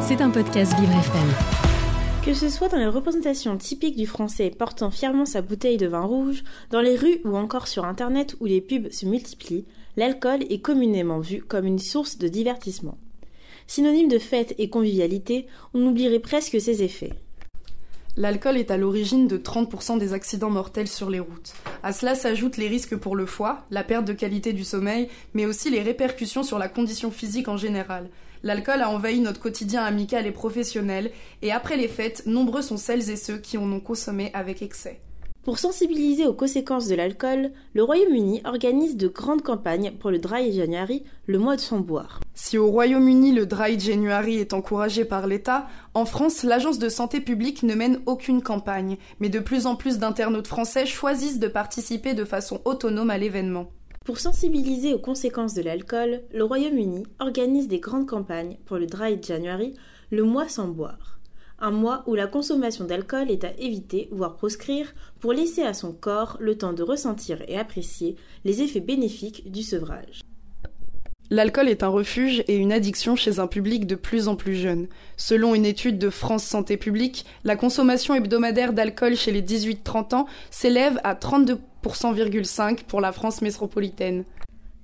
C'est un podcast Vivre FM. Que ce soit dans les représentations typiques du français portant fièrement sa bouteille de vin rouge, dans les rues ou encore sur internet où les pubs se multiplient, l'alcool est communément vu comme une source de divertissement. Synonyme de fête et convivialité, on oublierait presque ses effets. L'alcool est à l'origine de 30% des accidents mortels sur les routes. À cela s'ajoutent les risques pour le foie, la perte de qualité du sommeil, mais aussi les répercussions sur la condition physique en général. L'alcool a envahi notre quotidien amical et professionnel, et après les fêtes, nombreux sont celles et ceux qui en ont consommé avec excès. Pour sensibiliser aux conséquences de l'alcool, le Royaume-Uni organise de grandes campagnes pour le Dry January, le mois de sans boire. Si au Royaume-Uni le Dry January est encouragé par l'État, en France l'Agence de santé publique ne mène aucune campagne, mais de plus en plus d'internautes français choisissent de participer de façon autonome à l'événement. Pour sensibiliser aux conséquences de l'alcool, le Royaume-Uni organise des grandes campagnes pour le Dry January, le mois sans boire un mois où la consommation d'alcool est à éviter, voire proscrire, pour laisser à son corps le temps de ressentir et apprécier les effets bénéfiques du sevrage. L'alcool est un refuge et une addiction chez un public de plus en plus jeune. Selon une étude de France Santé Publique, la consommation hebdomadaire d'alcool chez les 18-30 ans s'élève à 32,5% pour la France métropolitaine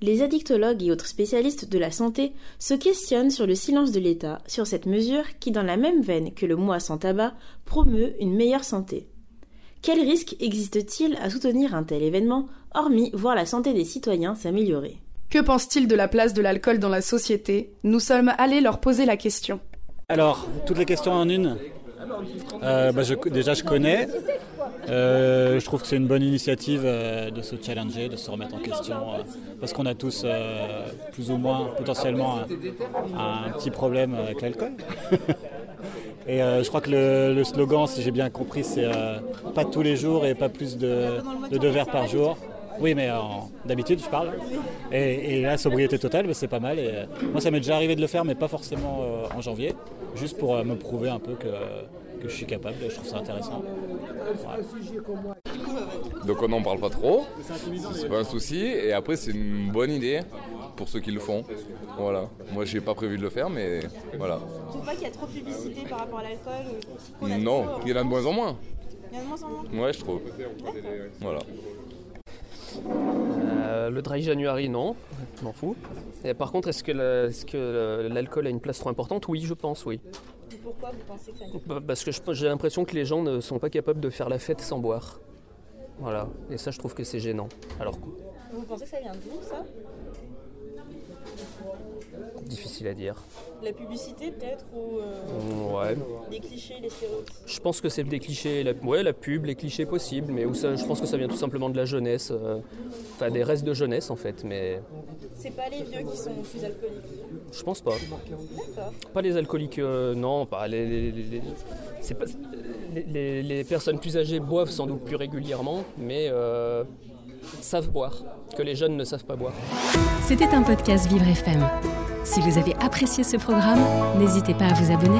les addictologues et autres spécialistes de la santé se questionnent sur le silence de l'État sur cette mesure qui, dans la même veine que le mois sans tabac, promeut une meilleure santé. Quel risque existe-t-il à soutenir un tel événement, hormis voir la santé des citoyens s'améliorer? Que pense-t-il de la place de l'alcool dans la société? Nous sommes allés leur poser la question. Alors, toutes les questions en une? Euh, bah, déjà, je connais. Euh, je trouve que c'est une bonne initiative euh, de se challenger, de se remettre en question, euh, parce qu'on a tous plus ou moins potentiellement un, petit problème avec l'alcool. et je crois que le, slogan, si j'ai bien compris, c'est pas tous les jours et pas plus de, deux verres par jour. Oui, mais d'habitude, je parle. Et, et la sobriété totale, bah, c'est pas mal. Moi, ça m'est déjà arrivé de le faire, mais pas forcément en janvier, juste pour me prouver un peu que je suis capable. Je trouve ça intéressant. Donc on n'en parle pas trop, c'est pas un souci. Et après c'est une bonne idée pour ceux qui le font. Voilà. Moi j'ai pas prévu de le faire, mais voilà. Tu trouves pas qu'il y a trop de publicité par rapport à l'alcool Non, il y en a de moins en moins. Il y en a de moins en moins Ouais, je trouve. Voilà. Euh, le dry January, non, je m'en fous. Et par contre, est-ce que l'alcool a une place trop importante? Oui, je pense, oui. Pourquoi vous pensez que ça bah, Parce que j'ai l'impression que les gens ne sont pas capables de faire la fête sans boire. Voilà, et ça je trouve que c'est gênant. Alors, vous pensez que ça vient d'où ça? Difficile à dire. La publicité peut-être ou euh, ouais. Les clichés, les stéréotypes Je pense que c'est des clichés, la, ouais, la pub, les clichés possibles, mais où ça, je pense que ça vient tout simplement de la jeunesse, euh, enfin des restes de jeunesse en fait. Mais c'est pas les vieux qui sont plus alcooliques. Je pense pas. D'accord. Pas les alcooliques, euh, non, pas les, les, les, les, personnes plus âgées boivent sans doute plus régulièrement, mais savent boire, que les jeunes ne savent pas boire. C'était un podcast Vivre FM. Si vous avez apprécié ce programme, n'hésitez pas à vous abonner.